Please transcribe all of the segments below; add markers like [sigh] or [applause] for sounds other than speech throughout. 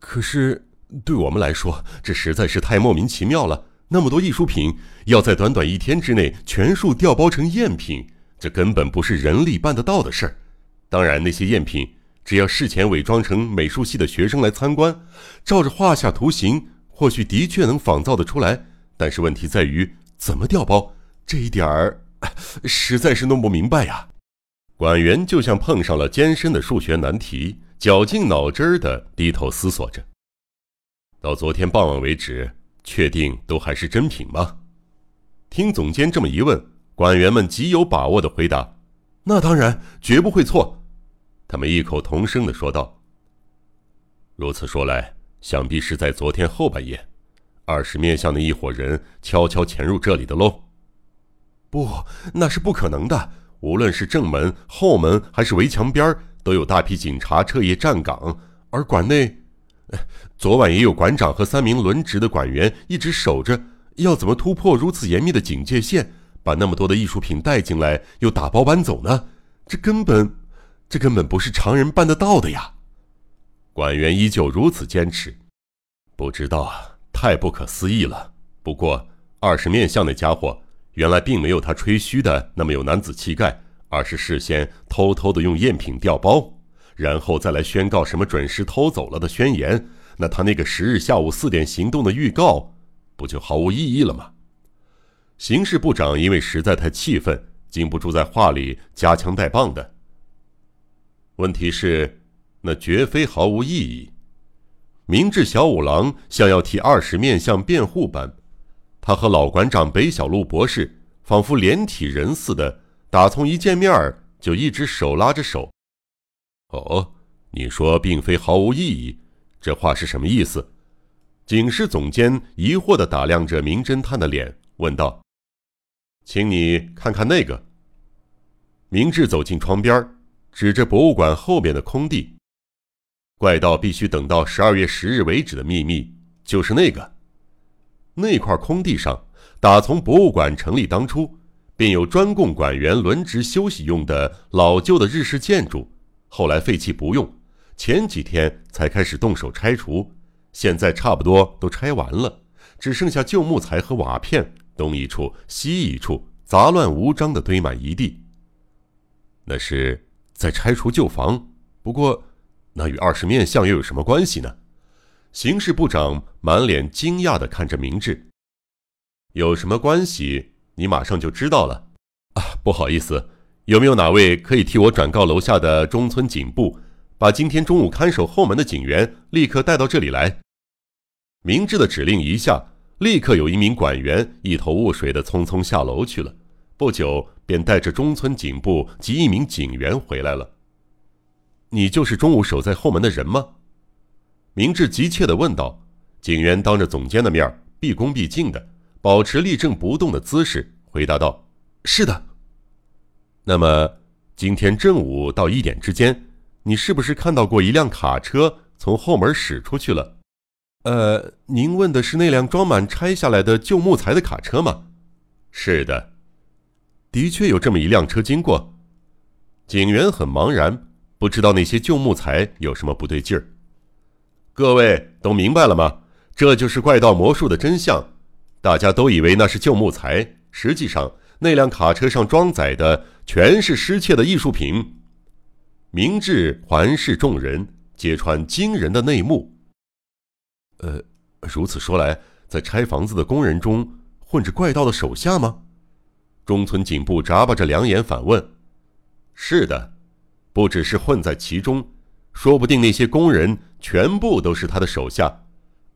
可是对我们来说，这实在是太莫名其妙了。那么多艺术品要在短短一天之内全数调包成赝品，这根本不是人力办得到的事儿。当然，那些赝品只要事前伪装成美术系的学生来参观，照着画下图形，或许的确能仿造得出来。但是问题在于怎么调包，这一点儿 [laughs] 实在是弄不明白呀。管员就像碰上了艰深的数学难题，绞尽脑汁儿的低头思索着。到昨天傍晚为止。确定都还是真品吗？听总监这么一问，管员们极有把握的回答：“那当然，绝不会错。”他们异口同声的说道。如此说来，想必是在昨天后半夜，二十面相的一伙人悄悄潜入这里的喽。不，那是不可能的。无论是正门、后门还是围墙边儿都有大批警察彻夜站岗，而馆内……昨晚也有馆长和三名轮值的馆员一直守着，要怎么突破如此严密的警戒线，把那么多的艺术品带进来，又打包搬走呢？这根本，这根本不是常人办得到的呀！馆员依旧如此坚持，不知道啊，太不可思议了。不过二十面相那家伙，原来并没有他吹嘘的那么有男子气概，而是事先偷偷的用赝品调包。然后再来宣告什么准时偷走了的宣言，那他那个十日下午四点行动的预告，不就毫无意义了吗？刑事部长因为实在太气愤，禁不住在话里夹枪带棒的。问题是，那绝非毫无意义。明智小五郎像要替二十面相辩护般，他和老馆长北小路博士仿佛连体人似的，打从一见面就一直手拉着手。哦，你说并非毫无意义，这话是什么意思？警视总监疑惑地打量着名侦探的脸，问道：“请你看看那个。”明智走进窗边，指着博物馆后面的空地。怪盗必须等到十二月十日为止的秘密，就是那个。那块空地上，打从博物馆成立当初，便有专供馆员轮值休息用的老旧的日式建筑。后来废弃不用，前几天才开始动手拆除，现在差不多都拆完了，只剩下旧木材和瓦片，东一处西一处，杂乱无章的堆满一地。那是在拆除旧房，不过那与二十面相又有什么关系呢？刑事部长满脸惊讶地看着明智，有什么关系？你马上就知道了。啊，不好意思。有没有哪位可以替我转告楼下的中村警部，把今天中午看守后门的警员立刻带到这里来？明智的指令一下，立刻有一名管员一头雾水的匆匆下楼去了。不久便带着中村警部及一名警员回来了。你就是中午守在后门的人吗？明智急切的问道。警员当着总监的面，毕恭毕敬的，保持立正不动的姿势，回答道：“是的。”那么，今天正午到一点之间，你是不是看到过一辆卡车从后门驶出去了？呃，您问的是那辆装满拆下来的旧木材的卡车吗？是的，的确有这么一辆车经过。警员很茫然，不知道那些旧木材有什么不对劲儿。各位都明白了吗？这就是怪盗魔术的真相。大家都以为那是旧木材，实际上。那辆卡车上装载的全是失窃的艺术品。明智环视众人，揭穿惊人的内幕。呃，如此说来，在拆房子的工人中混着怪盗的手下吗？中村警部眨巴着两眼反问：“是的，不只是混在其中，说不定那些工人全部都是他的手下。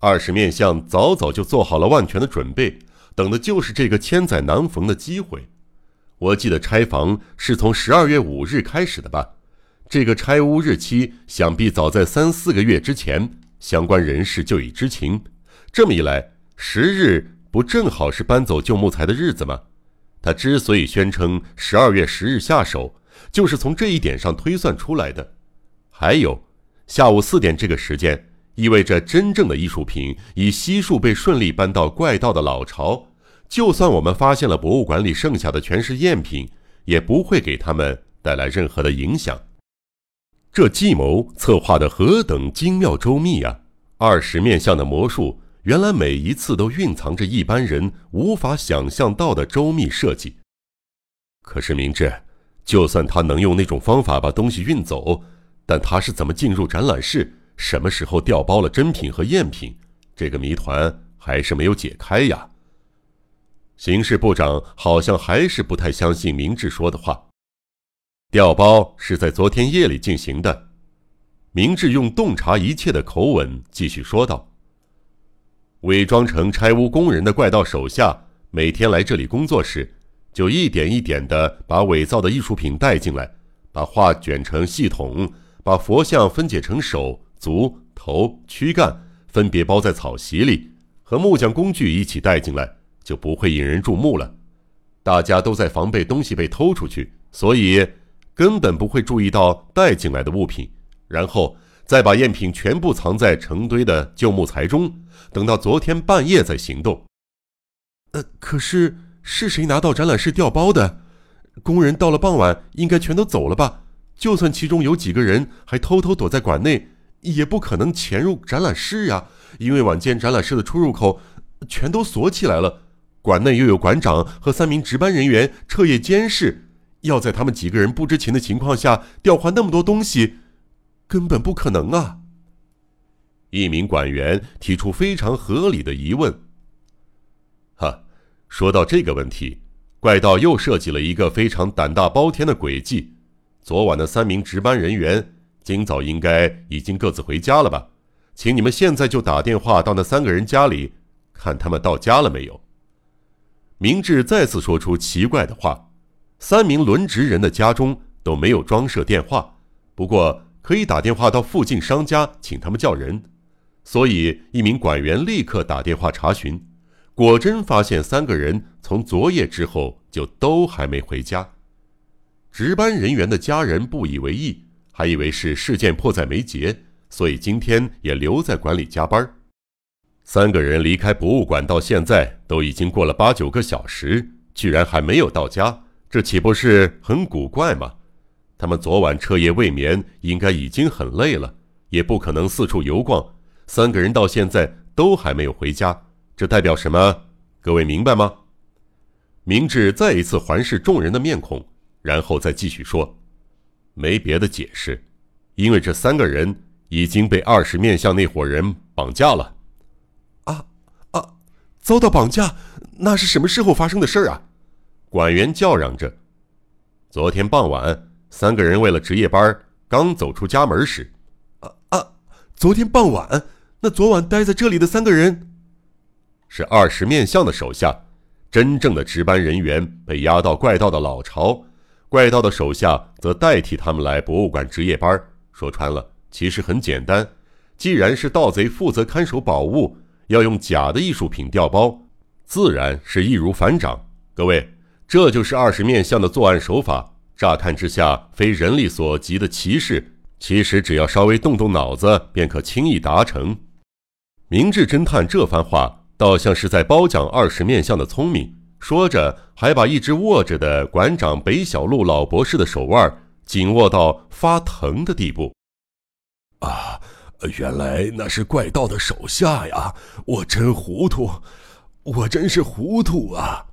二十面相早早就做好了万全的准备。”等的就是这个千载难逢的机会。我记得拆房是从十二月五日开始的吧？这个拆屋日期想必早在三四个月之前，相关人士就已知情。这么一来，十日不正好是搬走旧木材的日子吗？他之所以宣称十二月十日下手，就是从这一点上推算出来的。还有，下午四点这个时间。意味着真正的艺术品已悉数被顺利搬到怪盗的老巢，就算我们发现了博物馆里剩下的全是赝品，也不会给他们带来任何的影响。这计谋策划的何等精妙周密啊！二十面相的魔术，原来每一次都蕴藏着一般人无法想象到的周密设计。可是明智，就算他能用那种方法把东西运走，但他是怎么进入展览室？什么时候调包了真品和赝品？这个谜团还是没有解开呀。刑事部长好像还是不太相信明智说的话。调包是在昨天夜里进行的。明智用洞察一切的口吻继续说道：“伪装成拆屋工人的怪盗手下，每天来这里工作时，就一点一点地把伪造的艺术品带进来，把画卷成系统，把佛像分解成手足头躯干，分别包在草席里，和木匠工具一起带进来。”就不会引人注目了，大家都在防备东西被偷出去，所以根本不会注意到带进来的物品，然后再把赝品全部藏在成堆的旧木材中，等到昨天半夜再行动。呃，可是是谁拿到展览室调包的？工人到了傍晚应该全都走了吧？就算其中有几个人还偷偷躲在馆内，也不可能潜入展览室呀，因为晚间展览室的出入口全都锁起来了。馆内又有馆长和三名值班人员彻夜监视，要在他们几个人不知情的情况下调换那么多东西，根本不可能啊！一名馆员提出非常合理的疑问。哈，说到这个问题，怪盗又设计了一个非常胆大包天的诡计。昨晚的三名值班人员，今早应该已经各自回家了吧？请你们现在就打电话到那三个人家里，看他们到家了没有。明智再次说出奇怪的话：“三名轮值人的家中都没有装设电话，不过可以打电话到附近商家，请他们叫人。”所以，一名管员立刻打电话查询，果真发现三个人从昨夜之后就都还没回家。值班人员的家人不以为意，还以为是事件迫在眉睫，所以今天也留在馆里加班。三个人离开博物馆到现在都已经过了八九个小时，居然还没有到家，这岂不是很古怪吗？他们昨晚彻夜未眠，应该已经很累了，也不可能四处游逛。三个人到现在都还没有回家，这代表什么？各位明白吗？明智再一次环视众人的面孔，然后再继续说：“没别的解释，因为这三个人已经被二十面相那伙人绑架了。”啊啊遭到绑架，那是什么时候发生的事儿啊？管员叫嚷着。昨天傍晚，三个人为了值夜班，刚走出家门时，啊啊！昨天傍晚，那昨晚待在这里的三个人，是二十面相的手下，真正的值班人员被押到怪盗的老巢，怪盗的手下则代替他们来博物馆值夜班。说穿了，其实很简单，既然是盗贼负责看守宝物。要用假的艺术品调包，自然是易如反掌。各位，这就是二十面相的作案手法。乍看之下，非人力所及的奇事，其实只要稍微动动脑子，便可轻易达成。明智侦探这番话，倒像是在褒奖二十面相的聪明。说着，还把一直握着的馆长北小路老博士的手腕紧握到发疼的地步。啊！原来那是怪盗的手下呀！我真糊涂，我真是糊涂啊！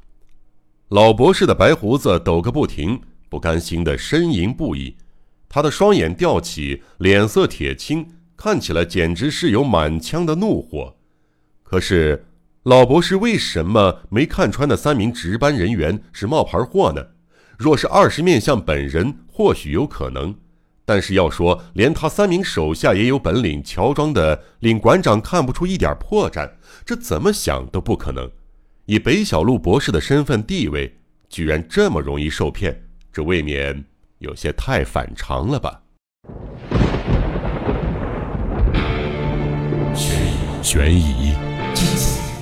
老博士的白胡子抖个不停，不甘心的呻吟不已。他的双眼吊起，脸色铁青，看起来简直是有满腔的怒火。可是，老博士为什么没看穿那三名值班人员是冒牌货呢？若是二十面相本人，或许有可能。但是要说，连他三名手下也有本领，乔装的令馆长看不出一点破绽，这怎么想都不可能。以北小路博士的身份地位，居然这么容易受骗，这未免有些太反常了吧？悬疑、